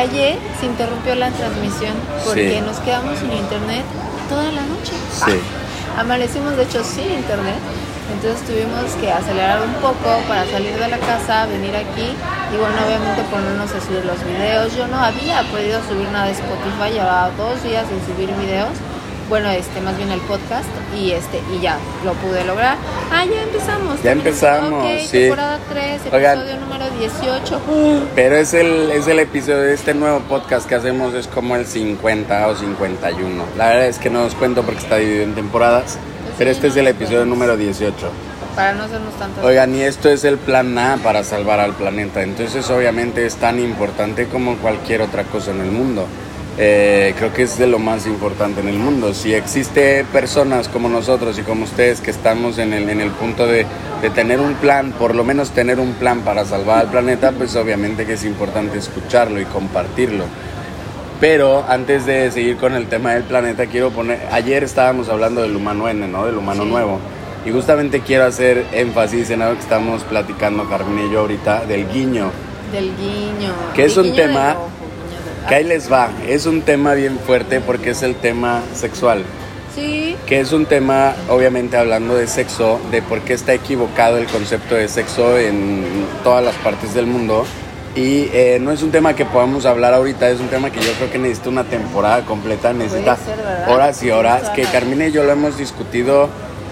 ayer se interrumpió la transmisión porque Sí. nos quedamos sin internet toda la noche. Sí. Ah, amanecimos de hecho sin internet. Entonces tuvimos que acelerar un poco para salir de la casa, venir aquí y bueno, obviamente ponernos a subir los videos. Yo no había podido subir nada de Spotify, llevaba dos días sin subir videos. Bueno, este, más bien el podcast y este y ya lo pude lograr. Ah, ya empezamos. Ya empezamos, Ok, sí. temporada 3, Oigan. episodio número 18. Pero es el, es el episodio de este nuevo podcast que hacemos, es como el 50 o 51. La verdad es que no os cuento porque está dividido en temporadas, pero este es el episodio número 18. Para no hacernos tantas Oigan, y esto es el plan A para salvar al planeta. Entonces, obviamente, es tan importante como cualquier otra cosa en el mundo. Eh, creo que es de lo más importante en el mundo. Si existe personas como nosotros y como ustedes que estamos en el, en el punto de, de tener un plan, por lo menos tener un plan para salvar al planeta, pues obviamente que es importante escucharlo y compartirlo. Pero antes de seguir con el tema del planeta, quiero poner, ayer estábamos hablando del humano N, ¿no? Del humano Sí. nuevo. Y justamente quiero hacer énfasis en algo que estamos platicando Carmen y yo ahorita, del guiño. del guiño. Que es El un tema Que ahí les va, es un tema bien fuerte porque es el tema sexual. Sí, Que es un tema, obviamente hablando de sexo, de por qué está equivocado el concepto de sexo en todas las partes del mundo. Y eh, no es un tema que podamos hablar ahorita, es un tema que yo creo que necesita una temporada completa, necesita ser, horas y horas, que Carmina y yo lo hemos discutido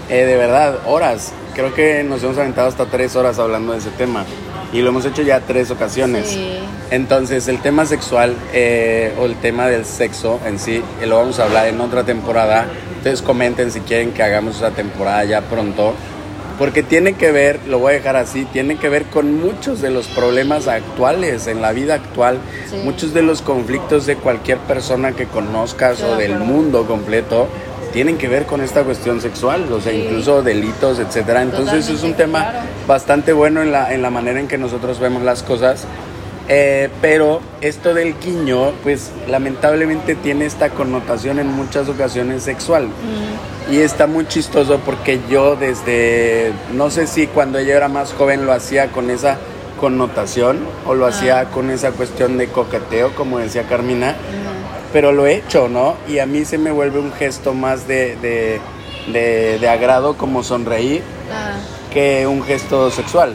eh, de verdad, horas. Creo que nos hemos aventado hasta tres horas hablando de ese tema. Y lo hemos hecho ya tres ocasiones. Sí. Entonces, el tema sexual eh, o el tema del sexo en sí, eh, lo vamos a hablar en otra temporada. Entonces, comenten si quieren que hagamos esa temporada ya pronto. Porque tiene que ver, lo voy a dejar así, tiene que ver con muchos de los problemas actuales en la vida actual, Sí. muchos de los conflictos de cualquier persona que conozcas o de del mundo completo tienen que ver con esta cuestión sexual, o sea, Sí. incluso delitos, etcétera. Entonces es un Totalmente, tema claro. bastante bueno en la, en la manera en que nosotros vemos las cosas. Eh, pero esto del guiño, pues lamentablemente tiene esta connotación en muchas ocasiones sexual. Y está muy chistoso porque yo desde, no sé si cuando yo era más joven lo hacía con esa connotación o lo hacía con esa cuestión de coqueteo, como decía Carmina, pero lo he hecho, ¿no? Y a mí se me vuelve un gesto más de, de, de- de agrado como sonreír Ah, que un gesto sexual.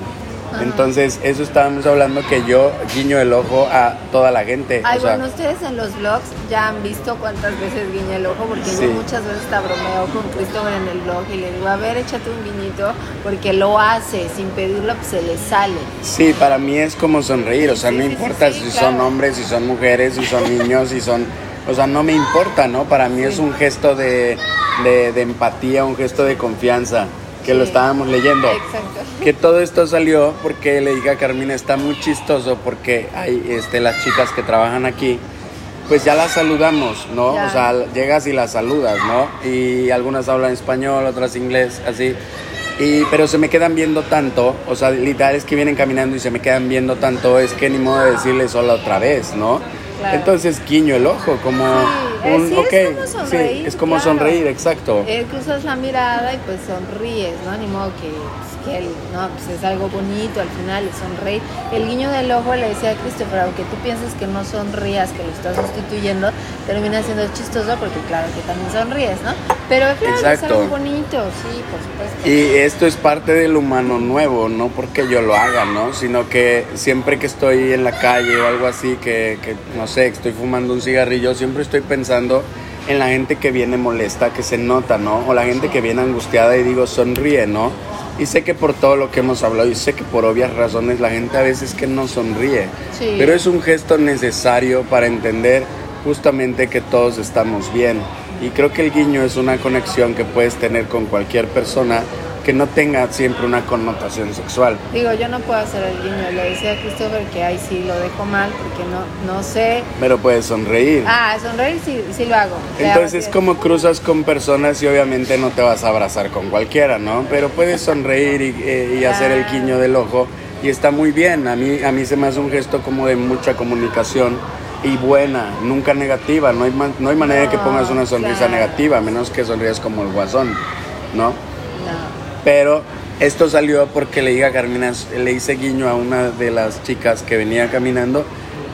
Ajá. Entonces, eso estábamos hablando que yo guiño el ojo a toda la gente. Ay, o sea, bueno, ustedes en los vlogs ya han visto cuántas veces guiña el ojo, porque Sí. yo muchas veces hasta bromeo con Christopher en el blog y le digo, a ver, échate un guiñito, porque lo hace, sin pedirlo, pues se le sale. Sí, para mí es como sonreír, o sea, Sí, no sí, importa si claro. son hombres, si son mujeres, si son niños, si son... O sea, no me importa, ¿no? Para mí es un gesto de, de- de empatía, un gesto de confianza, que lo Sí. estábamos leyendo. Exacto. Que todo esto salió porque le dije a Carmina, está muy chistoso porque hay este, las chicas que trabajan aquí, pues ya las saludamos, ¿no? Ya. O sea, llegas y las saludas, ¿no? Y algunas hablan español, otras inglés, así. Y, pero se me quedan viendo tanto, o sea, literal es que vienen caminando y se me quedan viendo tanto, es que ni modo de decirles hola otra vez, ¿no? Claro. Entonces guiño el ojo, como Sí, un, sí, ok, es como sonreír, sí, es como claro. sonreír, exacto. Eh, cruzas la mirada y pues sonríes, ¿no? Ni modo que, pues, que el- no, pues es algo bonito al final, sonreír. El guiño del ojo le decía a Christopher, aunque tú pienses que no sonrías, que lo estás sustituyendo, termina siendo chistoso porque claro que también sonríes, ¿no? Pero claro, es Exacto. algo bonito, sí, por supuesto. Y esto es parte del humano nuevo, no porque yo lo haga, ¿no? Sino que siempre que estoy en la calle o algo así, que, que, no sé, estoy fumando un cigarrillo, siempre estoy pensando en la gente que viene molesta, que se nota, ¿no? O la gente que viene angustiada y digo, sonríe, ¿no? Y sé que por todo lo que hemos hablado y sé que por obvias razones la gente a veces que no sonríe. Sí. Pero es un gesto necesario para entender justamente que todos estamos bien. Y creo que el guiño es una conexión que puedes tener con cualquier persona que no tenga siempre una connotación sexual. Digo, yo no puedo hacer el guiño, le decía a Christopher que ahí sí lo dejo mal porque no, no sé. Pero puedes sonreír. Ah, sonreír sí, sí lo hago. Le hago Entonces así. como cruzas con personas y obviamente no te vas a abrazar con cualquiera, ¿no? Pero puedes sonreír y, eh, y hacer el guiño del ojo y está muy bien. A mí, a mí se me hace un gesto como de mucha comunicación y buena, nunca negativa. No hay, man- no hay manera de que pongas una sonrisa claro. negativa, a menos que sonrías como el guasón, ¿no? Pero esto salió porque le dije a Carmina, le hice guiño a una de las chicas que venía caminando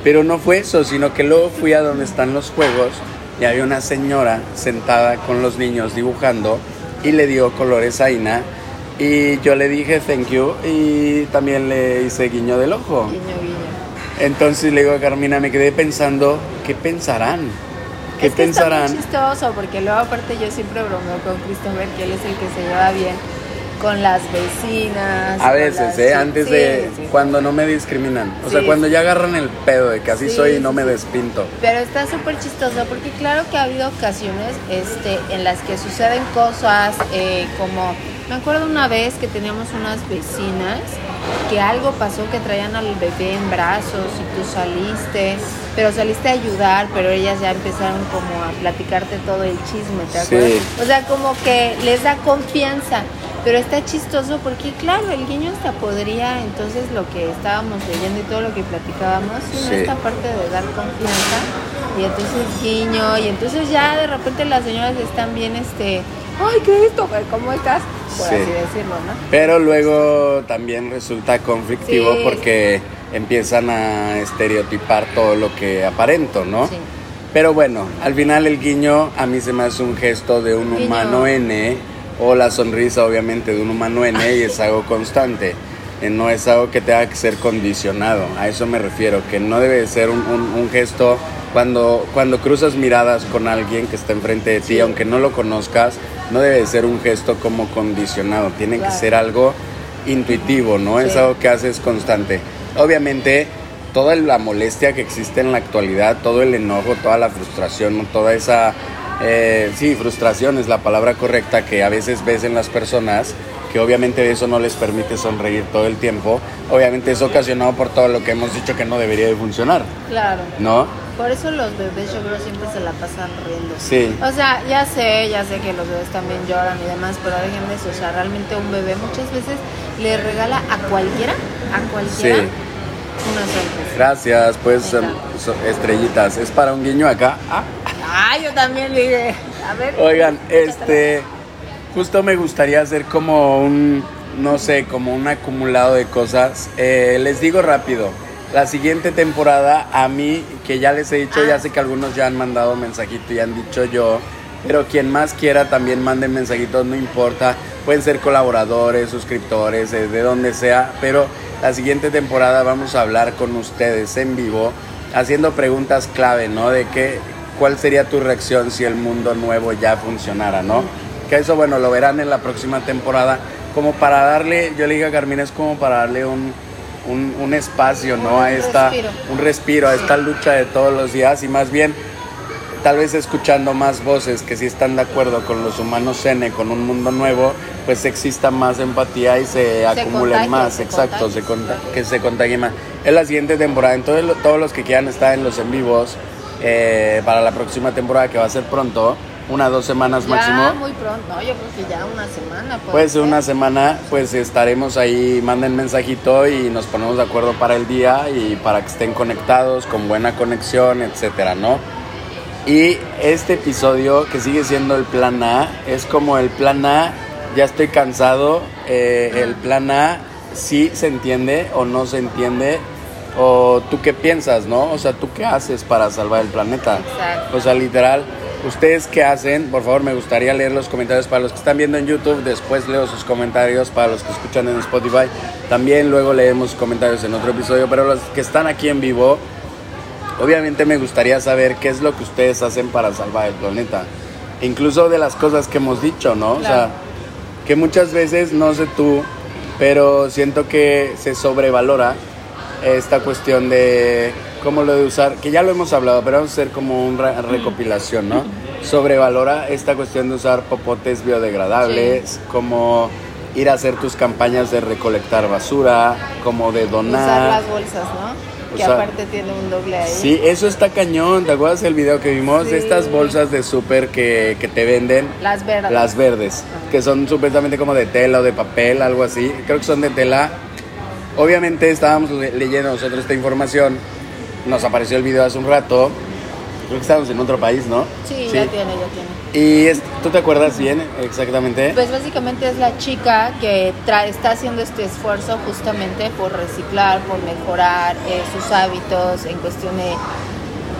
Pero no fue eso, sino que luego fui a donde están los juegos y había una señora sentada con los niños dibujando y le dio colores a Ina y yo le dije thank you y también le hice guiño del ojo. Guiño, guiño. Entonces le digo a Carmina, me quedé pensando, ¿qué pensarán? ¿Qué es que pensarán? Muy chistoso porque luego aparte yo siempre bromeo con Christopher que él es el que se lleva bien con las vecinas. A veces, las- ¿eh? sí, Antes sí, de sí. cuando no me discriminan. O sea, Sí. cuando ya agarran el pedo de que así Sí, soy y sí, no me sí. despinto. Pero está súper chistoso porque claro que ha habido ocasiones este, en las que suceden cosas eh, como, me acuerdo una vez que teníamos unas vecinas que algo pasó que traían al bebé en brazos y tú saliste, pero saliste a ayudar, pero ellas ya empezaron como a platicarte todo el chisme, ¿te Sí. acuerdas? O sea, como que les da confianza. Pero está chistoso porque, claro, el guiño hasta podría, entonces lo que estábamos leyendo y todo lo que platicábamos, sino Sí. esta parte de dar confianza y entonces guiño y entonces ya de repente las señoras están bien, este, ay, ¿qué es esto? ¿Cómo estás? Por Sí. así decirlo, ¿no? Pero luego también resulta conflictivo Sí. porque empiezan a estereotipar todo lo que aparento, ¿no? Sí. Pero bueno, al final el guiño a mí se me hace un gesto de un Guiño. humano N o la sonrisa obviamente de un humano N y es algo constante. Eh, No es algo que tenga que ser condicionado, a eso me refiero, que no debe de ser un, un- un gesto cuando, cuando cruzas miradas con alguien que está enfrente de ti, Sí. aunque no lo conozcas, no debe de ser un gesto como condicionado, tiene que ser algo intuitivo, ¿no? Es algo que haces constante. Obviamente, toda la molestia que existe en la actualidad, todo el enojo, toda la frustración, toda esa, eh, sí, frustración es la palabra correcta que a veces ves en las personas, que obviamente eso no les permite sonreír todo el tiempo, obviamente es ocasionado por todo lo que hemos dicho que no debería de funcionar, Claro. ¿no? Por eso los bebés yo creo siempre se la pasan riendo. Sí. O sea, ya sé, ya sé que los bebés también lloran y demás, pero déjenme eso, o sea, realmente un bebé muchas veces le regala a cualquiera, a cualquiera, Sí. una. Gracias, pues so- estrellitas, es para un guiño acá. Ah. Ah, yo también le a ver. Oigan, este, justo me gustaría hacer como un, no sé, como un acumulado de cosas. Eh, les digo rápido, la siguiente temporada a mí, que ya les he dicho, ya sé que algunos ya han mandado mensajito y han dicho yo, pero quien más quiera también manden mensajitos, no importa. Pueden ser colaboradores, suscriptores, eh, de donde sea, pero la siguiente temporada vamos a hablar con ustedes en vivo, haciendo preguntas clave, ¿no? De qué, cuál sería tu reacción si el mundo nuevo ya funcionara, ¿no? Que eso, bueno, lo verán en la próxima temporada, como para darle, yo le dije a Carmina, es como para darle un, un, un espacio, ¿no? Un a esta, respiro. un respiro a esta lucha de todos los días y más bien tal vez escuchando más voces que sí están de acuerdo con los humanos N, con un mundo nuevo, pues exista más empatía y se, acumulen contagie, más, se exacto, se conta- que se contagie más. Es la siguiente temporada, entonces todos los que quieran estar en los en vivos eh, para la próxima temporada que va a ser pronto, una dos semanas Ya máximo. muy pronto, no, yo creo que ya una semana. puede Puede ser ser. una semana, pues estaremos ahí, manden mensajito y nos ponemos de acuerdo para el día y para que estén conectados, con buena conexión, etcétera, ¿no? Y este episodio, que sigue siendo el plan A, es como el plan A, ya estoy cansado, eh, el plan A sí se entiende o no se entiende, o tú qué piensas, ¿no? O sea, tú qué haces para salvar el planeta. Exacto. O sea, literal, ¿ustedes qué hacen? Por favor, me gustaría leer los comentarios para los que están viendo en YouTube. Después leo sus comentarios para los que escuchan en Spotify. También luego leemos comentarios en otro episodio. Pero los que están aquí en vivo, obviamente me gustaría saber qué es lo que ustedes hacen para salvar el planeta. Incluso de las cosas que hemos dicho, ¿no? O sea, Claro. que muchas veces, no sé tú, pero siento que se sobrevalora esta cuestión de cómo lo de usar, que ya lo hemos hablado, pero vamos a hacer como una recopilación, ¿no? Sobrevalora esta cuestión de usar popotes biodegradables, como ir a hacer tus campañas de recolectar basura, como de Usar donar. las bolsas, ¿no? Que Usar- aparte tiene un doble ahí. Sí, eso está cañón. ¿Te acuerdas del video que vimos? De Sí. estas bolsas de súper que, que te venden. Las verdes. Las verdes, que son supuestamente como de tela o de papel, algo así. Creo que son de tela. Obviamente estábamos le- leyendo nosotros esta información. Nos apareció el video hace un rato. creo que estábamos en otro país, ¿no? Sí, ya tiene, ya tiene. ¿Y es- tú te acuerdas bien exactamente? Pues básicamente es la chica que tra- está haciendo este esfuerzo justamente por reciclar, por mejorar eh, sus hábitos en cuestión de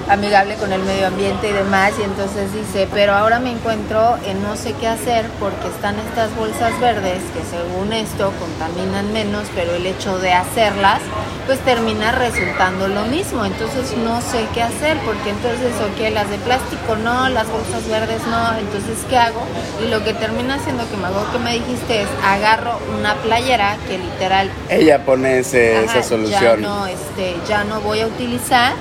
amigable con el medio ambiente y demás y entonces dice, pero ahora me encuentro en no sé qué hacer porque están estas bolsas verdes que según esto contaminan menos, pero el hecho de hacerlas pues termina resultando lo mismo, entonces no sé qué hacer porque entonces, ok, las de plástico no, las bolsas verdes no, entonces ¿qué hago? Y lo que termina haciendo que me hago que me dijiste es agarro una playera que literal Ella pone ese- Ajá, esa solución. Ya no, este, ya no voy a utilizar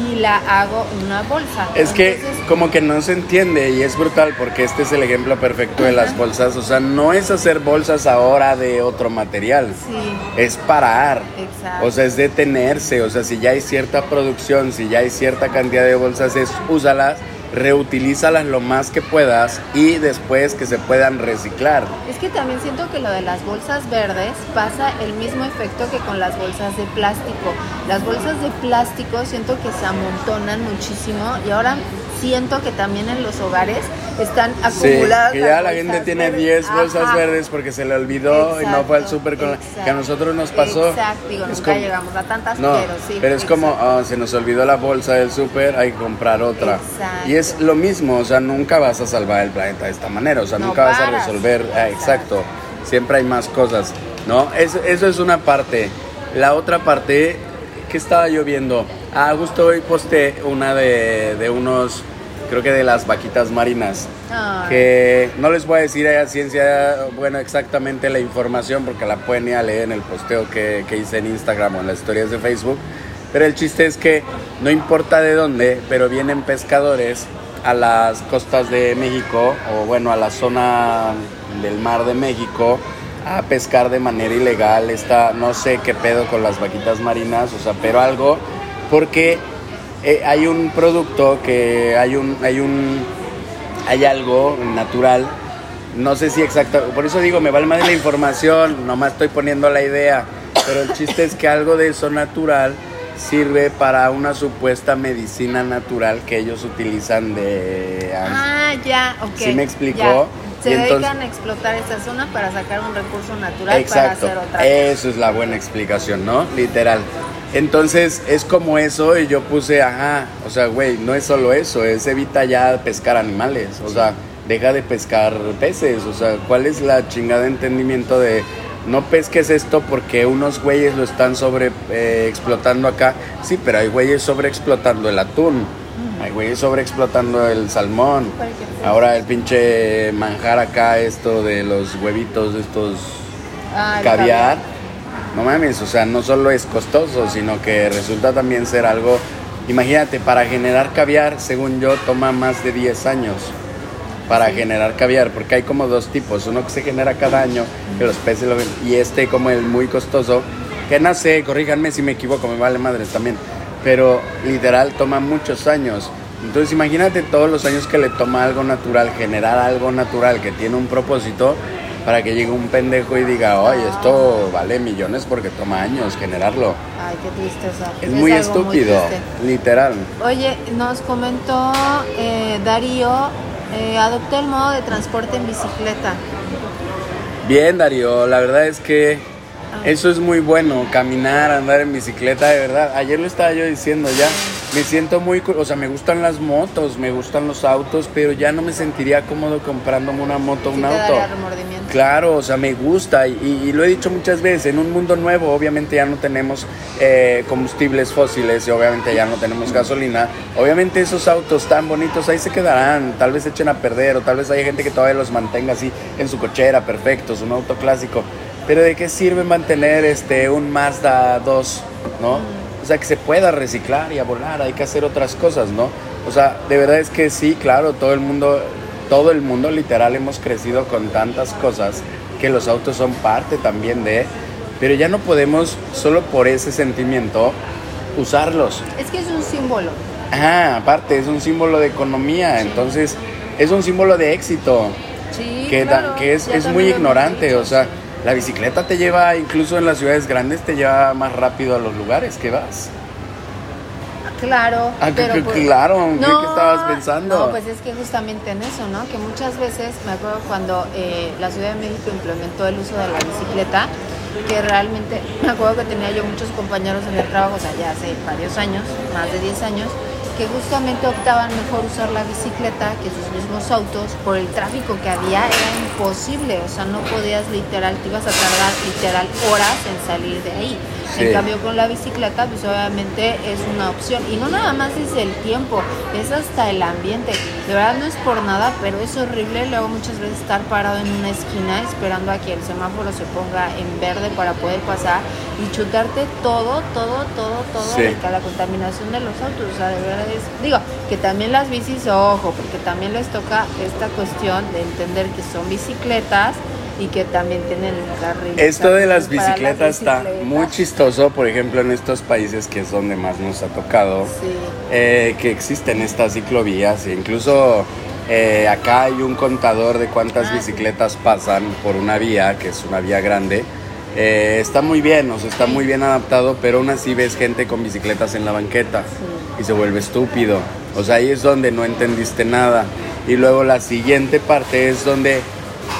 y la hago una bolsa. Es que Entonces, como que no se entiende y es brutal porque este es el ejemplo perfecto de las bolsas. O sea, no es hacer bolsas ahora de otro material. sí, Es parar. Exacto. O sea, es detenerse. O sea, si ya hay cierta producción, si ya hay cierta cantidad de bolsas, es úsalas, reutilízalas lo más que puedas y después que se puedan reciclar. es que también siento que lo de las bolsas verdes pasa el mismo efecto que con las bolsas de plástico. Las bolsas de plástico siento que se amontonan muchísimo y ahora siento que también en los hogares están Sí, acumuladas. que las ya la gente tiene verdes. 10 bolsas Ajá. verdes porque se le olvidó y no fue al Exacto, súper con la- que a exacto, nosotros nos pasó. Exacto, digo, Es nunca como- llegamos a tantas, No, pero sí. pero es como, exacto. ah, se nos olvidó la bolsa del súper, hay que comprar otra. Exacto. Y es lo mismo, o sea, nunca vas a salvar el planeta de esta manera, o sea, No nunca vas a paras. resolver, ah, exacto, siempre hay más cosas, ¿no? Eso, eso es una parte. La otra parte, ¿qué estaba yo viendo? Ah, justo hoy posté una de, de unos, creo que de las vaquitas marinas. Ay. Que no les voy a decir a ciencia, bueno, exactamente la información porque la pueden ir a leer en el posteo que, que hice en Instagram o en las historias de Facebook. Pero el chiste es que no importa de dónde, pero vienen pescadores a las costas de México o bueno, a la zona del mar de México a pescar de manera ilegal. Esta, no sé qué pedo con las vaquitas marinas, o sea, pero algo, porque eh, hay un producto que hay un, hay un, hay algo natural. No sé si exacto, por eso digo, me vale más la información, nomás estoy poniendo la idea, pero el chiste es que algo de eso natural sirve para una supuesta medicina natural que ellos utilizan de... Ah, ya, ok. ¿Sí me explicó? ya. Se Y entonces- dedican a explotar esta zona para sacar un recurso natural Exacto, para hacer otra cosa. eso es la buena explicación, ¿no? Literal. Entonces es como eso y yo puse, ajá, o sea, güey, no es solo eso, es evita ya pescar animales, o sea, deja de pescar peces, o sea, ¿cuál es la chingada entendimiento de no pesques esto porque unos güeyes lo están sobre eh, explotando acá? Sí, pero hay güeyes sobre explotando el atún, hay güeyes sobre explotando el salmón, ahora el pinche manjar acá, esto de los huevitos, estos Ah, caviar, no mames, o sea, no solo es costoso, sino que resulta también ser algo, imagínate, para generar caviar, según yo, toma más de 10 años para Sí. generar caviar, porque hay como dos tipos, uno que se genera cada año, que los peces lo ven, y este como el muy costoso, que sé, corríjanme si me equivoco, me vale madres también, pero literal toma muchos años. Entonces imagínate todos los años que le toma algo natural, generar algo natural que tiene un propósito, para que llegue un pendejo y diga, oye, esto vale millones porque toma años generarlo. Ay, qué tristeza. Es, muy algo estúpido, literal. Oye, nos comentó eh, Darío, eh, adoptó el modo de transporte en bicicleta. Bien, Darío, la verdad es que Ah. eso es muy bueno, caminar, andar en bicicleta, de verdad. Ayer lo estaba yo diciendo ya, me siento muy, o sea, me gustan las motos, me gustan los autos, pero ya no me sentiría cómodo comprándome una moto, Sí un te auto. daría remordimiento. Claro, o sea, me gusta y, y- y lo he dicho muchas veces, en un mundo nuevo obviamente ya no tenemos eh, combustibles fósiles y obviamente ya no tenemos gasolina, obviamente esos autos tan bonitos ahí se quedarán, tal vez se echen a perder o tal vez haya gente que todavía los mantenga así en su cochera, perfectos, un auto clásico, pero ¿de qué sirve mantener este un Mazda 2, no? Sea, que se pueda reciclar y a volar, hay que hacer otras cosas, ¿no? O sea, de verdad es que sí, claro, todo el mundo todo el mundo literal hemos crecido con tantas cosas que los autos son parte también de, pero ya no podemos solo por ese sentimiento usarlos. Es que es un símbolo. Ah, aparte es un símbolo de economía, entonces es un símbolo de éxito Sí, que, da- claro, que es, es muy ignorante, o sea, sí. La bicicleta te lleva incluso en las ciudades grandes te lleva más rápido a los lugares que vas. Claro, Ah, pero que- por- claro, ¿qué- qué estabas pensando? No, pues es que justamente en eso, ¿no? Que muchas veces, me acuerdo cuando eh, la Ciudad de México implementó el uso de la bicicleta, que realmente, me acuerdo que tenía yo muchos compañeros en el trabajo, o sea, ya hace varios años, más de 10 años, que justamente optaban mejor usar la bicicleta que sus mismos autos por el tráfico que había, era imposible, o sea, no podías literal, te ibas a tardar literal horas en salir de ahí. Sí. En cambio, con la bicicleta, pues obviamente es una opción. Y no nada más es el tiempo, es hasta el ambiente. De verdad no es por nada, pero es horrible luego muchas veces estar parado en una esquina esperando a que el semáforo se ponga en verde para poder pasar y chutarte todo, todo, todo, todo Sí. la contaminación de los autos. O sea, de verdad es. Digo, que también las bicis, ojo, porque también les toca esta cuestión de entender que son bicicletas y que también tienen el carril. Esto de las bicicletas está muy chistoso, por ejemplo, en estos países que es donde más nos ha tocado, Sí. eh, que existen estas ciclovías, e incluso eh, acá hay un contador de cuántas Ah, sí. bicicletas pasan por una vía, que es una vía grande. Eh, está muy bien, o sea, está muy bien adaptado, pero aún así ves gente con bicicletas en la banqueta Sí. y se vuelve estúpido. O sea, ahí es donde no entendiste nada. Y luego la siguiente parte es donde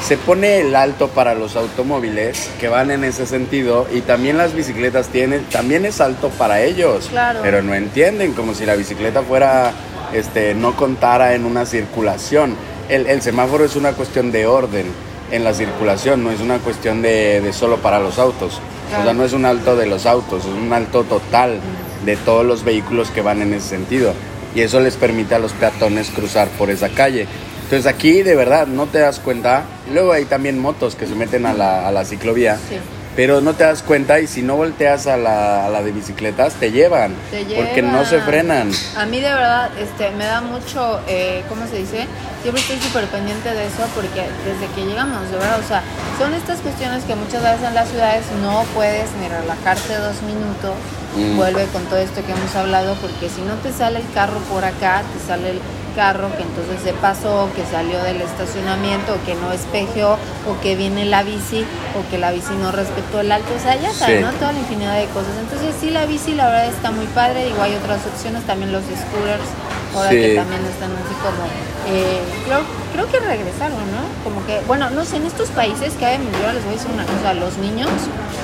se pone el alto para los automóviles que van en ese sentido y también las bicicletas tienen, también es alto para ellos. Claro. Pero no entienden, como si la bicicleta fuera, este, no contara en una circulación. El, el semáforo es una cuestión de orden en la circulación, no es una cuestión de, de solo para los autos. O sea, no es un alto de los autos, es un alto total de todos los vehículos que van en ese sentido. Y eso les permite a los peatones cruzar por esa calle. Entonces aquí de verdad no te das cuenta. Luego hay también motos que se meten a la, a la ciclovía. Sí. Pero no te das cuenta y si no volteas a la, a la de bicicletas te llevan. Te Porque no se llevan. frenan. A mí de verdad este, me da mucho, eh, ¿cómo se dice? Siempre estoy súper pendiente de eso porque desde que llegamos, de verdad, o sea, son estas cuestiones que muchas veces en las ciudades no puedes ni relajarte dos minutos. Mm. Vuelve con todo esto que hemos hablado porque si no te sale el carro por acá, te sale el carro que entonces se pasó, que salió del estacionamiento, o que no espejeó, o que viene la bici, o que la bici no respetó el alto, o sea, ya sabes, Sí. ¿no? Toda la infinidad de cosas. Entonces sí, la bici la verdad está muy padre, digo, hay otras opciones, también los scooters, ahora Sí. que también están así como, eh, creo, creo que regresaron, ¿no? Como que, bueno, no sé, en estos países que hay, yo les voy a decir una cosa, los niños,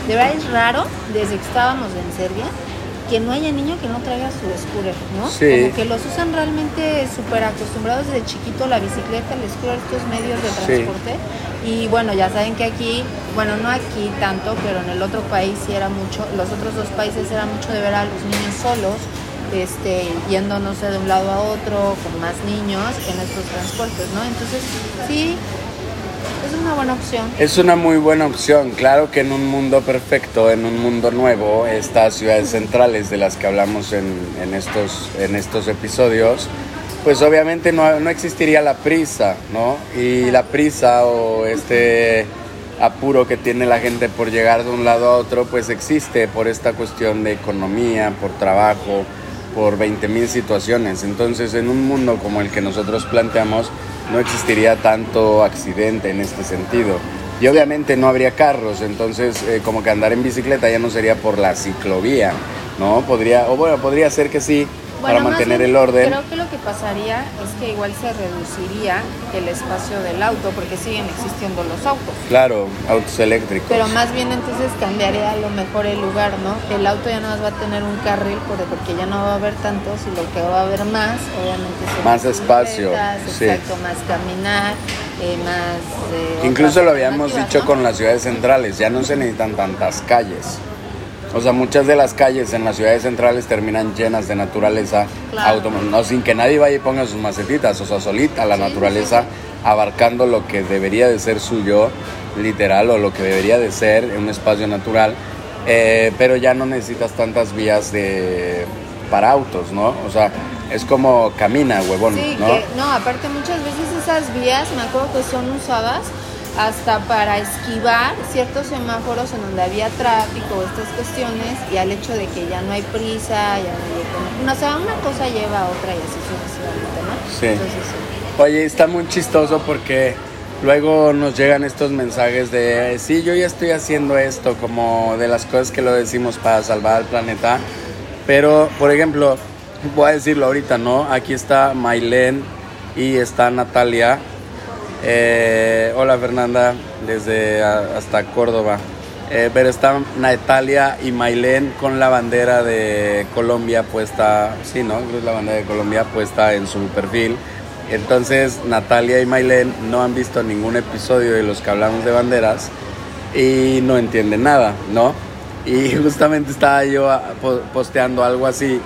de verdad es raro, desde que estábamos en Serbia, que no haya niño que no traiga su scooter, ¿no? Sí. Como que los usan realmente súper acostumbrados desde chiquito, la bicicleta, el scooter, estos medios de Sí. transporte. Y bueno, ya saben que aquí, bueno, no aquí tanto, pero en el otro país sí era mucho, los otros dos países era mucho de ver a los niños solos, este, yendo, no sé, de un lado a otro, con más niños en estos transportes, ¿no? Entonces, sí, es una buena opción. Es una muy buena opción. Claro que en un mundo perfecto, en un mundo nuevo, estas ciudades centrales de las que hablamos en, en estos, en estos episodios, pues obviamente no, no existiría la prisa, ¿no? Y la prisa o este apuro que tiene la gente por llegar de un lado a otro, pues existe por esta cuestión de economía, por trabajo, por 20 mil situaciones. Entonces, en un mundo como el que nosotros planteamos, no existiría tanto accidente en este sentido. Y obviamente no habría carros, entonces eh, como que andar en bicicleta ya no sería por la ciclovía, ¿no? Podría, o bueno, podría ser que sí, para mantener el orden. Creo que lo que pasaría es que igual se reduciría el espacio del auto porque siguen existiendo los autos. Claro, autos eléctricos. Pero más bien entonces cambiaría a lo mejor el lugar, ¿no? El auto ya no más va a tener un carril por- porque ya no va a haber tantos y lo que va a haber más, obviamente, son Más espacio, sí. Exacto, más caminar, eh, más... eh, Incluso lo habíamos dicho ¿no? con las ciudades centrales, ya no se necesitan tantas calles. O sea, muchas de las calles en las ciudades centrales terminan llenas de naturaleza, Claro. no sin que nadie vaya y ponga sus macetitas, o sea, solita la Sí, naturaleza sí, abarcando lo que debería de ser suyo, literal, o lo que debería de ser un espacio natural, eh, pero ya no necesitas tantas vías de para autos, ¿no? O sea, es como camina, huevón, Sí, ¿no? que no, aparte muchas veces esas vías me acuerdo que son usadas hasta para esquivar ciertos semáforos en donde había tráfico estas cuestiones y al hecho de que ya no hay prisa, ya no hay economía. O sea, una cosa lleva a otra y así sucesivamente, ¿no? Sí. Entonces, sí. Oye, está muy chistoso porque luego nos llegan estos mensajes de, sí, yo ya estoy haciendo esto, como de las cosas que lo decimos para salvar al planeta. Pero, por ejemplo, voy a decirlo ahorita, ¿no? Aquí está Mailén y está Natalia. Eh, hola Fernanda, desde hasta Córdoba. Eh, pero está Natalia y Mailén con la bandera de Colombia puesta, sí, ¿no? La bandera de Colombia puesta en su perfil. Entonces Natalia y Mailén no han visto ningún episodio de los que hablamos de banderas y no entienden nada, ¿no? Y justamente estaba yo posteando algo así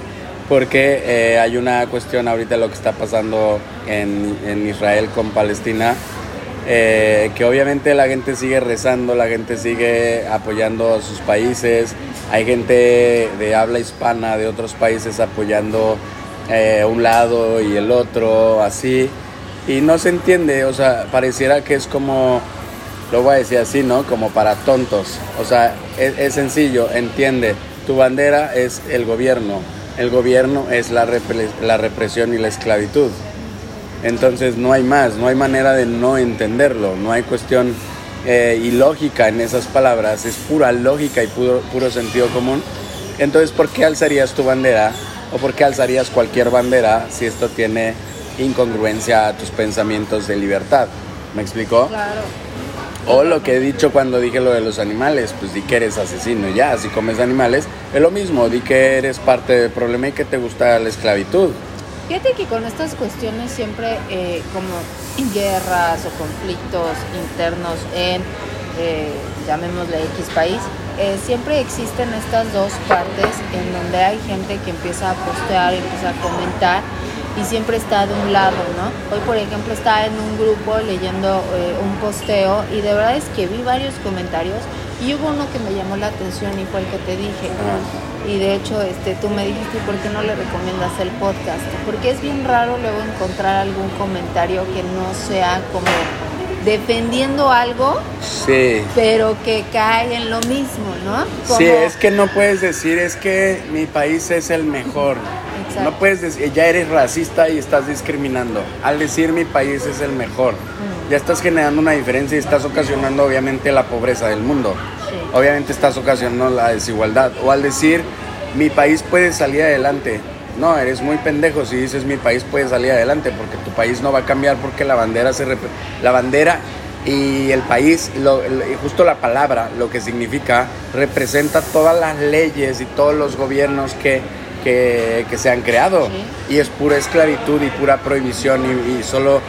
porque eh, hay una cuestión ahorita lo que está pasando en, en Israel con Palestina, eh, que obviamente la gente sigue rezando, la gente sigue apoyando a sus países, hay gente de habla hispana de otros países apoyando eh, un lado y el otro, así, y no se entiende, o sea, pareciera que es como, lo voy a decir así, ¿no? Como para tontos, o sea, es, es sencillo, entiende, tu bandera es el gobierno, el gobierno es la, la represión y la esclavitud. Entonces no hay más, no hay manera de no entenderlo, no hay cuestión eh, ilógica en esas palabras, es pura lógica y puro, puro sentido común. Entonces, ¿por qué alzarías tu bandera o por qué alzarías cualquier bandera si esto tiene incongruencia a tus pensamientos de libertad? ¿Me explicó? Claro. O lo que he dicho cuando dije lo de los animales, pues di que eres asesino ya, si comes animales, es lo mismo, di que eres parte del problema y que te gusta la esclavitud. Fíjate que con estas cuestiones siempre eh, como guerras o conflictos internos en, eh, llamémosle X país, eh, siempre existen estas dos partes en donde hay gente que empieza a postear, empieza a comentar y siempre está de un lado, ¿no? Hoy, por ejemplo, estaba en un grupo leyendo eh, un posteo y de verdad es que vi varios comentarios y hubo uno que me llamó la atención y fue el que te dije. Y de hecho, este, tú me dijiste, ¿por qué no le recomiendas el podcast? Porque es bien raro luego encontrar algún comentario que no sea como defendiendo algo, sí. pero que cae en lo mismo, ¿no? Sí, es que no puedes decir, es que mi país es el mejor. No puedes decir, ya eres racista y estás discriminando. Al decir mi país es el mejor, mm. ya estás generando una diferencia y estás ocasionando obviamente la pobreza del mundo. Obviamente estás ocasionando la desigualdad. O al decir mi país puede salir adelante. No, eres muy pendejo si dices mi país puede salir adelante porque tu país no va a cambiar porque la bandera se la bandera y el país, lo, justo la palabra, lo que significa, representa todas las leyes y todos los gobiernos que que, se han creado. Y es pura esclavitud y pura prohibición y, solo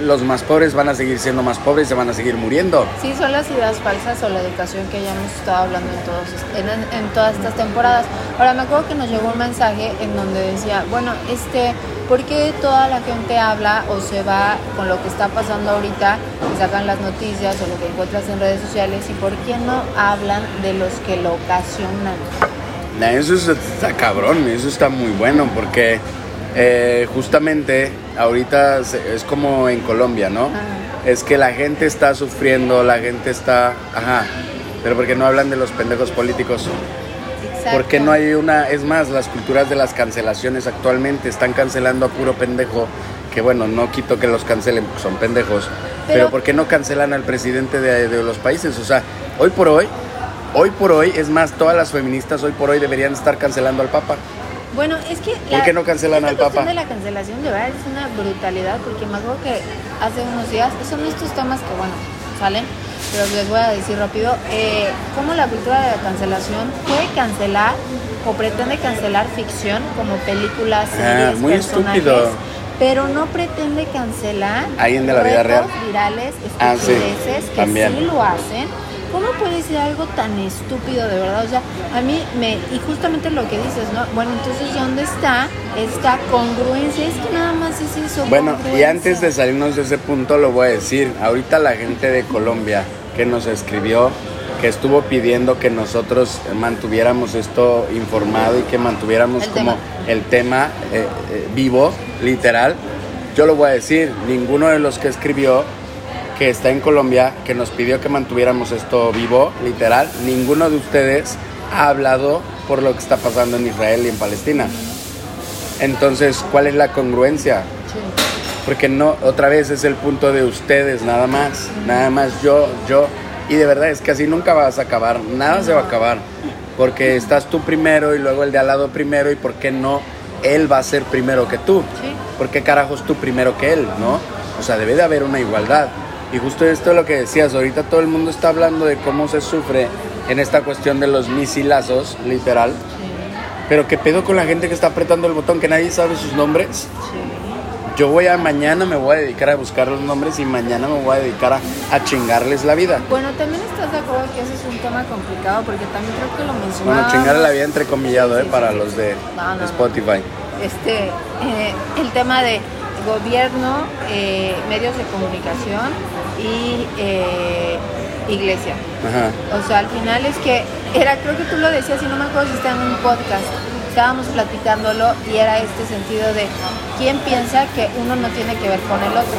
los más pobres van a seguir siendo más pobres y se van a seguir muriendo. Sí, son las ideas falsas o la educación que ya hemos estado hablando en, todos, en, todas estas temporadas. Ahora me acuerdo que nos llegó un mensaje en donde decía, bueno, este, ¿por qué toda la gente habla o se va con lo que está pasando ahorita, y sacan las noticias o lo que encuentras en redes sociales y por qué no hablan de los que lo ocasionan? Eso está cabrón, eso está muy bueno porque eh, justamente ahorita es como en Colombia, ¿no? Es que la gente está sufriendo, la gente está... Ajá, pero porque no hablan de los pendejos políticos. Porque no hay una... Es más, las culturas de las cancelaciones actualmente están cancelando a puro pendejo, que bueno, no quito que los cancelen, porque son pendejos, pero, ¿por qué no cancelan al presidente de, de los países? O sea, hoy por hoy Hoy por hoy, es más, todas las feministas hoy por hoy deberían estar cancelando al Papa. Bueno, es que... ¿Por qué no cancelan al Papa? de la cancelación de verdad es una brutalidad porque me acuerdo que hace unos días, son estos temas que, bueno, salen, pero les voy a decir rápido, eh, cómo la cultura de la cancelación puede cancelar o pretende cancelar ficción como películas, ah, series, muy estúpido pero no pretende cancelar alguien de la vida real virales, ah, estupideces que sí lo hacen ¿Cómo puede ser algo tan estúpido de verdad? O sea, a mí me... Y justamente lo que dices, ¿no? Bueno, entonces, ¿dónde está esta congruencia? Es que nada más es eso. Bueno, y antes de salirnos de ese punto lo voy a decir. Ahorita la gente de Colombia que nos escribió, que estuvo pidiendo que nosotros mantuviéramos esto informado y que mantuviéramos como el tema eh, eh, vivo, literal. Yo lo voy a decir, ninguno de los que escribió que está en Colombia, que nos pidió que mantuviéramos esto vivo, literal, ninguno de ustedes ha hablado por lo que está pasando en Israel y en Palestina. Entonces, ¿cuál es la congruencia? Porque no, otra vez es el punto de ustedes, nada más, nada más yo, yo, y de verdad es que así nunca vas a acabar, nada se va a acabar, porque estás tú primero y luego el de al lado primero, y por qué no él va a ser primero que tú. Sí. ¿Por qué carajos tú primero que él, no? O sea, debe de haber una igualdad. Y justo esto es lo que decías, ahorita todo el mundo está hablando de cómo se sufre en esta cuestión de los misilazos, literal. Sí, Pero qué pedo con la gente que está apretando el botón, que nadie sabe sus nombres. sí. Yo voy a mañana me voy a dedicar a buscar los nombres y mañana me voy a dedicar a, a chingarles la vida. Bueno, también estás de acuerdo que ese es un tema complicado porque también creo que lo Bueno, mencionábamos. chingar la vida entrecomillado, Sí, ¿eh? Para los de No, no, no. Spotify. este, eh, el tema de gobierno, eh, medios de comunicación y eh, iglesia. Ajá. O sea, al final es que era, creo que tú lo decías y no me acuerdo si está en un podcast. Estábamos platicándolo y era este sentido de quién piensa que uno no tiene que ver con el otro.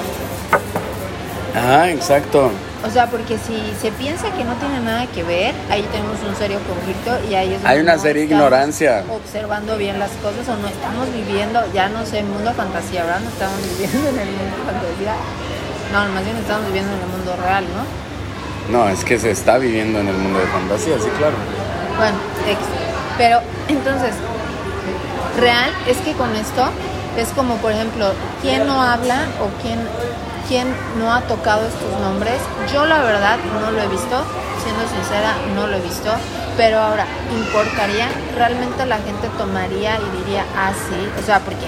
Ajá, exacto. O sea, porque si se piensa que no tiene nada que ver, ahí tenemos un serio conflicto y ahí es Hay una no seria ignorancia. Observando bien las cosas o no estamos viviendo, ya no sé, mundo fantasía, ¿verdad? No estamos viviendo en el mundo fantasía. No, más bien estamos viviendo en el mundo real, ¿no? No, es que se está viviendo en el mundo de fantasía, sí, claro. Bueno, ex. Pero entonces, real es que con esto es como, por ejemplo, ¿quién no habla o quién, quién no ha tocado estos nombres? Yo la verdad no lo he visto, siendo sincera, no lo he visto. Pero ahora, ¿importaría? ¿Realmente la gente tomaría y diría, ah, sí? O sea, porque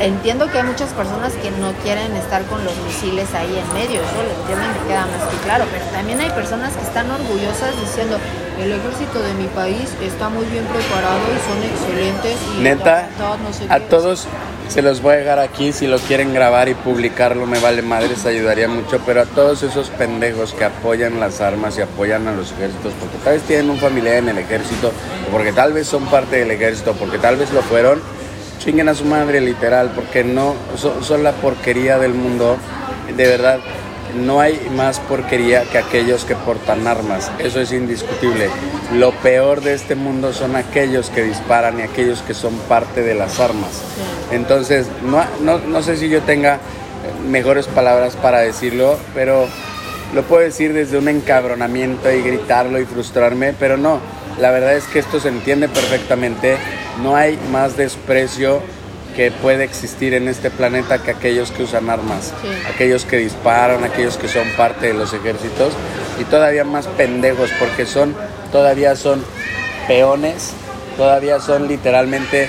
entiendo que hay muchas personas que no quieren estar con los misiles ahí en medio, eso lo entiendo y me queda más que claro, pero también hay personas que están orgullosas diciendo, el ejército de mi país está muy bien preparado y son excelentes y Neta, ta, ta, ta, no sé a qué". todos se los voy a dejar aquí. Si lo quieren grabar y publicarlo, me vale madres, ayudaría mucho. Pero a todos esos pendejos que apoyan las armas y apoyan a los ejércitos, porque tal vez tienen un familiar en el ejército, o porque tal vez son parte del ejército, porque tal vez lo fueron, chinguen a su madre, literal, porque no son, la porquería del mundo. De verdad, no hay más porquería que aquellos que portan armas. Eso es indiscutible. Lo peor de este mundo son aquellos que disparan y aquellos que son parte de las armas. Entonces, no, no, no sé si yo tenga mejores palabras para decirlo, pero lo puedo decir desde un encabronamiento y gritarlo y frustrarme, pero no. La verdad es que esto se entiende perfectamente. No hay más desprecio que puede existir en este planeta que aquellos que usan armas, Sí. aquellos que disparan, aquellos que son parte de los ejércitos y todavía más pendejos porque son todavía son peones, todavía son literalmente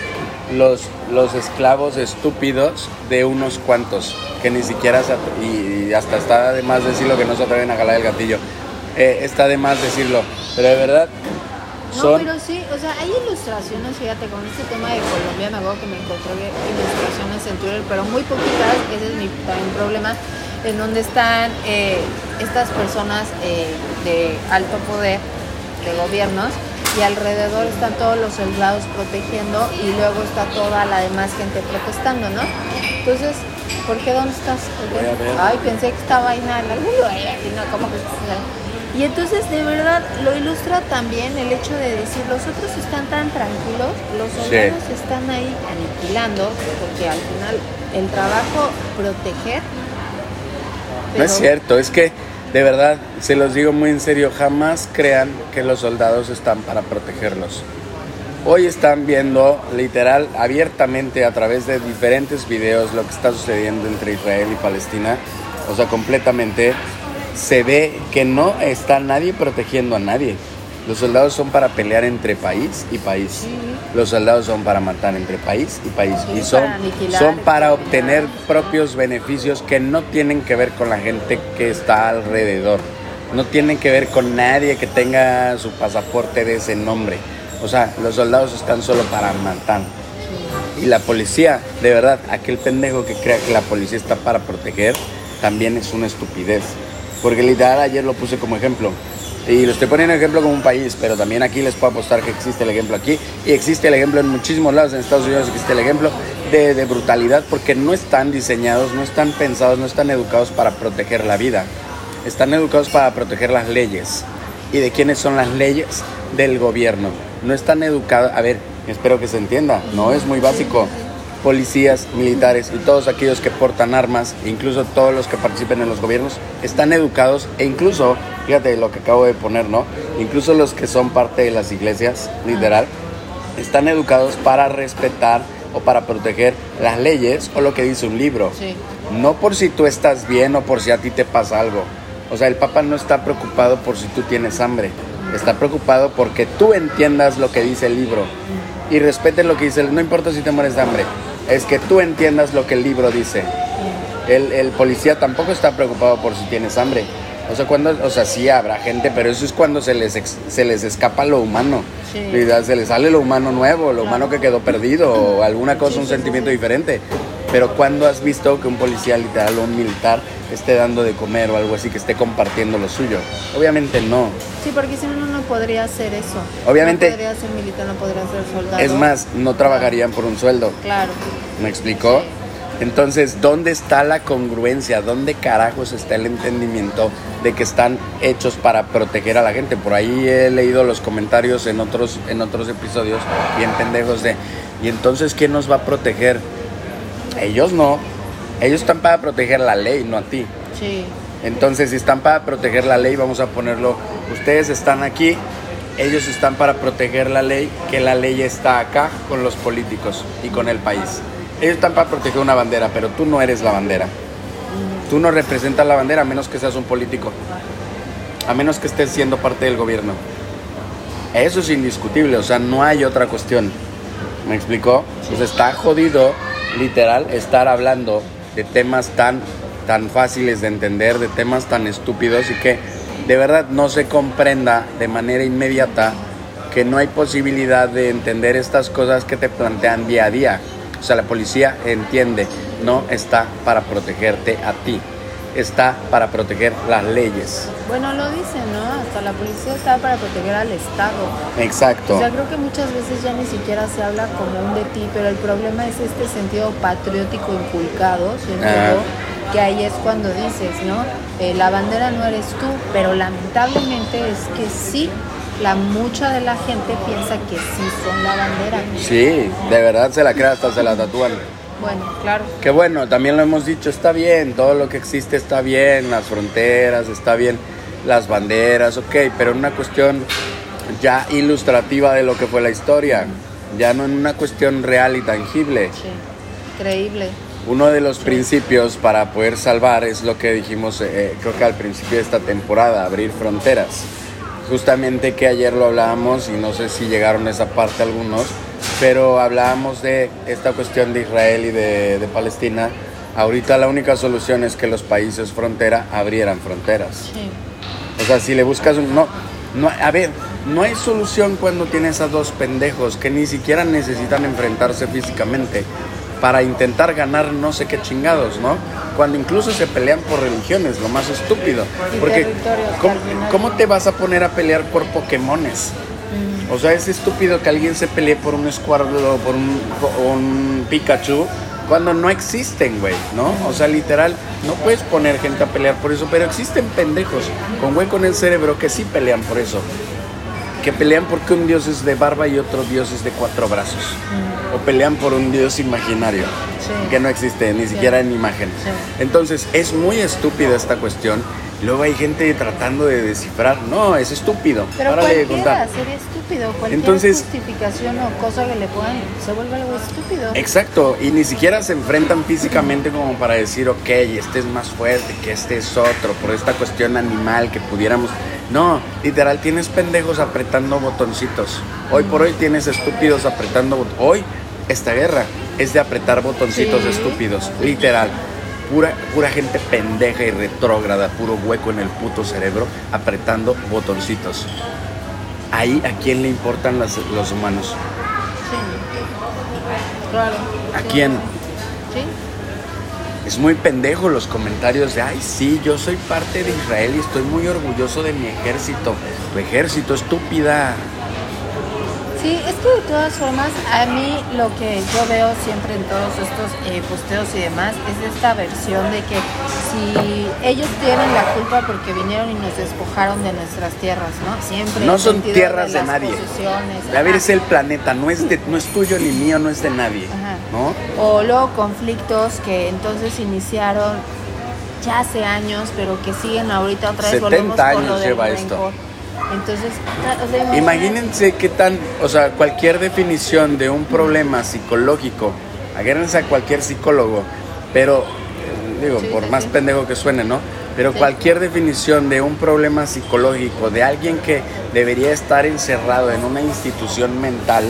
los, los esclavos estúpidos de unos cuantos que ni siquiera se y hasta está de más decirlo que no se atreven a jalar el gatillo. Eh, está de más decirlo, pero de verdad No, son pero sí, o sea, hay ilustraciones, fíjate, con este tema de Colombia me acuerdo que me encontré ilustraciones en Twitter, pero muy poquitas, ese es mi también problema, en donde están eh, estas personas eh, de alto poder, de gobiernos, y alrededor están todos los soldados protegiendo y luego está toda la demás gente protestando, ¿no? Entonces, ¿por qué dónde estás? Ay, pensé que estaba ahí nada, en algún lugar, no, ¿cómo que estás? Y entonces de verdad lo ilustra también el hecho de decir los otros están tan tranquilos, los soldados están ahí aniquilando, porque al final el trabajo proteger. No es cierto, es que de verdad, se los digo muy en serio, jamás crean que los soldados están para protegerlos. Hoy están viendo literal, abiertamente a través de diferentes videos lo que está sucediendo entre Israel y Palestina. O sea, completamente se ve que no está nadie protegiendo a nadie. Los soldados son para pelear entre país y país. Sí. Los soldados son para matar entre país y país. Sí, y son para aniquilar, son para obtener propios beneficios que no tienen que ver con la gente que está alrededor. No tienen que ver con nadie que tenga su pasaporte de ese nombre. O sea, los soldados están solo para matar. Y la policía, de verdad, aquel pendejo que crea que la policía está para proteger, también es una estupidez. Porque literal ayer lo puse como ejemplo. Y lo estoy poniendo ejemplo como un país, pero también aquí les puedo apostar que existe el ejemplo aquí. Y existe el ejemplo en muchísimos lados, en Estados Unidos existe el ejemplo de, de brutalidad porque no están diseñados, no están pensados, no están educados para proteger la vida. Están educados para proteger las leyes. ¿Y de quiénes son las leyes? Del gobierno. No están educados, a ver, espero que se entienda, no es muy básico. Policías, militares y todos aquellos que portan armas, incluso todos los que participen en los gobiernos, están educados e incluso, fíjate lo que acabo de poner, ¿no? Incluso los que son parte de las iglesias, literal, están educados para respetar o para proteger las leyes o lo que dice un libro. Sí. No por si tú estás bien o por si a ti te pasa algo. O sea, el Papa no está preocupado por si tú tienes hambre. Está preocupado porque tú entiendas lo que dice el libro. Y respete lo que dice. No importa si te mueres de hambre. Es que tú entiendas lo que el libro dice. El, el policía tampoco está preocupado por si tienes hambre. O sea, cuando, o sea, sí habrá gente, pero eso es cuando se les, ex- se les escapa lo humano. Sí. Se les sale lo humano nuevo, lo humano que quedó perdido, o alguna cosa, un sentimiento diferente. Pero cuando has visto que un policía literal o un militar esté dando de comer o algo así, que esté compartiendo lo suyo? Obviamente no. Sí, porque si no, no podría hacer eso. Obviamente- No podría ser militar, no podría ser soldado. Es más, no trabajarían por un sueldo. Claro. ¿Me explicó? Entonces, ¿dónde está la congruencia? ¿Dónde carajos está el entendimiento de que están hechos para proteger a la gente? Por ahí he leído los comentarios en otros, en otros episodios, bien pendejos de, ¿y entonces quién nos va a proteger? Ellos no. Ellos están para proteger la ley, no a ti. Sí. Entonces, si están para proteger la ley, vamos a ponerlo, ustedes están aquí, ellos están para proteger la ley, que la ley está acá con los políticos y con el país. Ellos están para proteger una bandera, pero tú no eres la bandera. Tú no representas la bandera a menos que seas un político, a menos que estés siendo parte del gobierno. Eso es indiscutible, o sea, no hay otra cuestión. ¿Me explicó? Pues está jodido, literal, estar hablando de temas tan, tan fáciles de entender, de temas tan estúpidos y que de verdad no se comprenda de manera inmediata que no hay posibilidad de entender estas cosas que te plantean día a día. O sea, la policía entiende, no está para protegerte a ti, está para proteger las leyes. Bueno, lo dicen, ¿no? Hasta la policía está para proteger al Estado. Exacto. O sea, creo que muchas veces ya ni siquiera se habla como un de ti, pero el problema es este sentido patriótico inculcado, siento Ah. yo, que ahí es cuando dices, ¿no? Eh, la bandera no eres tú, pero lamentablemente es que sí, la mucha de la gente piensa que sí son la bandera. Sí, de verdad se la crea hasta se la tatúan. Bueno, claro. Que bueno, también lo hemos dicho, está bien, todo lo que existe está bien, las fronteras, está bien, las banderas, ok, pero en una cuestión ya ilustrativa de lo que fue la historia, ya no en una cuestión real y tangible. Sí. Increíble. Uno de los principios para poder salvar es lo que dijimos, eh, creo que al principio de esta temporada, abrir fronteras. Justamente que ayer lo hablábamos y no sé si llegaron a esa parte algunos, pero hablábamos de esta cuestión de Israel y de, de Palestina. Ahorita la única solución es que los países frontera abrieran fronteras. Sí. O sea, si le buscas un... No, no, a ver, no hay solución cuando tienes a dos pendejos que ni siquiera necesitan enfrentarse físicamente para intentar ganar no sé qué chingados, ¿no? Cuando incluso se pelean por religiones, lo más estúpido. Y Porque, territorios, ¿cómo, al final. cómo te vas a poner a pelear por Pokémones? Mm. O sea, es estúpido que alguien se pelee por un Squirtle o por un, un Pikachu cuando no existen, güey, ¿no? O sea, literal, no puedes poner gente a pelear por eso, pero existen pendejos con hueco en el cerebro que sí pelean por eso. Que pelean porque un dios es de barba y otro dios es de cuatro brazos. O pelean por un dios imaginario Sí. que no existe ni siquiera en imagen. Sí. Entonces, es muy estúpida esta cuestión. Luego hay gente tratando de descifrar. No, es estúpido. Pero Párale de cualquiera contar. sería estúpido. Cualquier Entonces- justificación o cosa que le pongan se vuelve algo estúpido. Exacto, y ni siquiera se enfrentan físicamente como para decir, ok, este es más fuerte, que este es otro, por esta cuestión animal que pudiéramos... No, literal, tienes pendejos apretando botoncitos. Hoy por hoy tienes estúpidos apretando bot- Hoy, esta guerra es de apretar botoncitos Sí. estúpidos, literal. Pura, pura gente pendeja y retrógrada, puro hueco en el puto cerebro, apretando botoncitos. Ahí, ¿a quién le importan las- los humanos? Sí. Claro. ¿A quién? Sí. Es muy pendejo los comentarios de, ay, sí, yo soy parte de Israel y estoy muy orgulloso de mi ejército. Tu ejército, estúpida. Sí, es que de todas formas, a mí lo que yo veo siempre en todos estos eh, posteos y demás es esta versión de que si ellos tienen la culpa porque vinieron y nos despojaron de nuestras tierras, ¿no? Siempre. No son tierras de nadie. A ver, es el planeta, no es, de, no es tuyo ni mío, no es de nadie. Ajá. ¿No? O luego conflictos que entonces iniciaron ya hace años, pero que siguen ahorita otra vez. 70 volvemos con lo años del lleva esto. Entonces, o sea, Imagínense qué tan, o sea, cualquier definición de un problema psicológico, agárrense a cualquier psicólogo, pero, eh, digo, Sí, por sí, más sí. pendejo que suene, ¿no? Pero cualquier definición de un problema psicológico, de alguien que debería estar encerrado en una institución mental,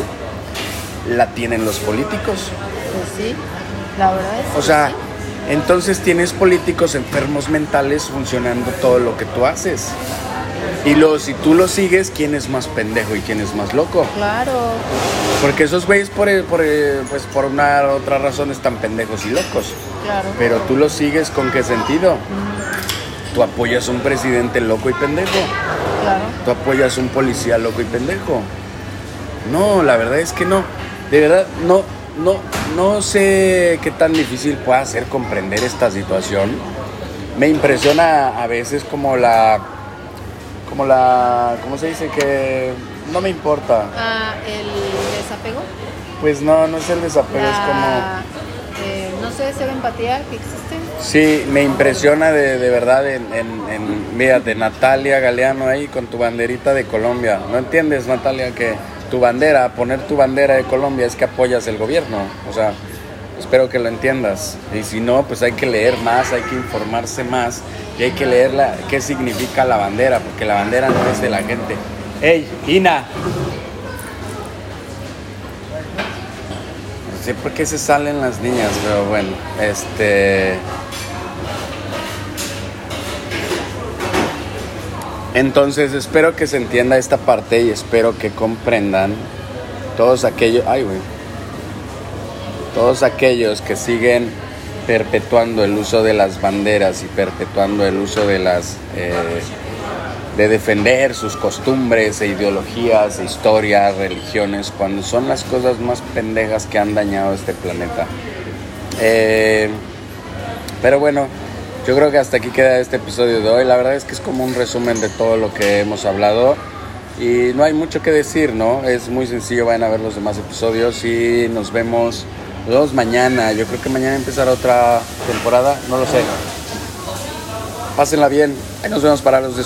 la tienen los políticos. Pues sí, la verdad es O sea, entonces tienes políticos enfermos mentales funcionando todo lo que tú haces. Y luego, si tú lo sigues, ¿quién es más pendejo y quién es más loco? Claro, Porque esos güeyes por, por, pues por una otra razón están pendejos y locos. claro. Pero tú lo sigues con qué sentido? Tú apoyas a un presidente loco y pendejo. Claro. Tú apoyas a un policía loco y pendejo. No, la verdad es que no. De verdad, no, no, no sé qué tan difícil pueda ser comprender esta situación. Me impresiona a veces como la, como la, ¿cómo se dice? Que no me importa. Ah, el desapego. Pues no, no es el desapego, es como... Eh, no sé, ser empatía que existe. Sí, me impresiona de, de verdad en, en, en- mírate, Natalia Galeano ahí con tu banderita de Colombia. ¿No entiendes, Natalia, que tu bandera, poner tu bandera de Colombia es que apoyas el gobierno? O sea, espero que lo entiendas. Y si no, pues hay que leer más, hay que informarse más y hay que leer qué significa la bandera, porque la bandera no es de la gente. ¡Ey, Ina! No sé por qué se salen las niñas, pero bueno, este... Entonces espero que se entienda esta parte y espero que comprendan todos aquellos... Ay, güey. Todos aquellos que siguen perpetuando el uso de las banderas y perpetuando el uso de las... eh, de defender sus costumbres e ideologías, e historias, religiones, cuando son las cosas más pendejas que han dañado este planeta. Eh, pero bueno, yo creo que hasta aquí queda este episodio de hoy. La verdad es que es como un resumen de todo lo que hemos hablado. Y no hay mucho que decir, ¿no? Es muy sencillo, vayan a ver los demás episodios y nos vemos, nos vemos mañana. Yo creo que mañana empezará otra temporada, no lo sé. Pásenla bien. Ahí nos vemos para los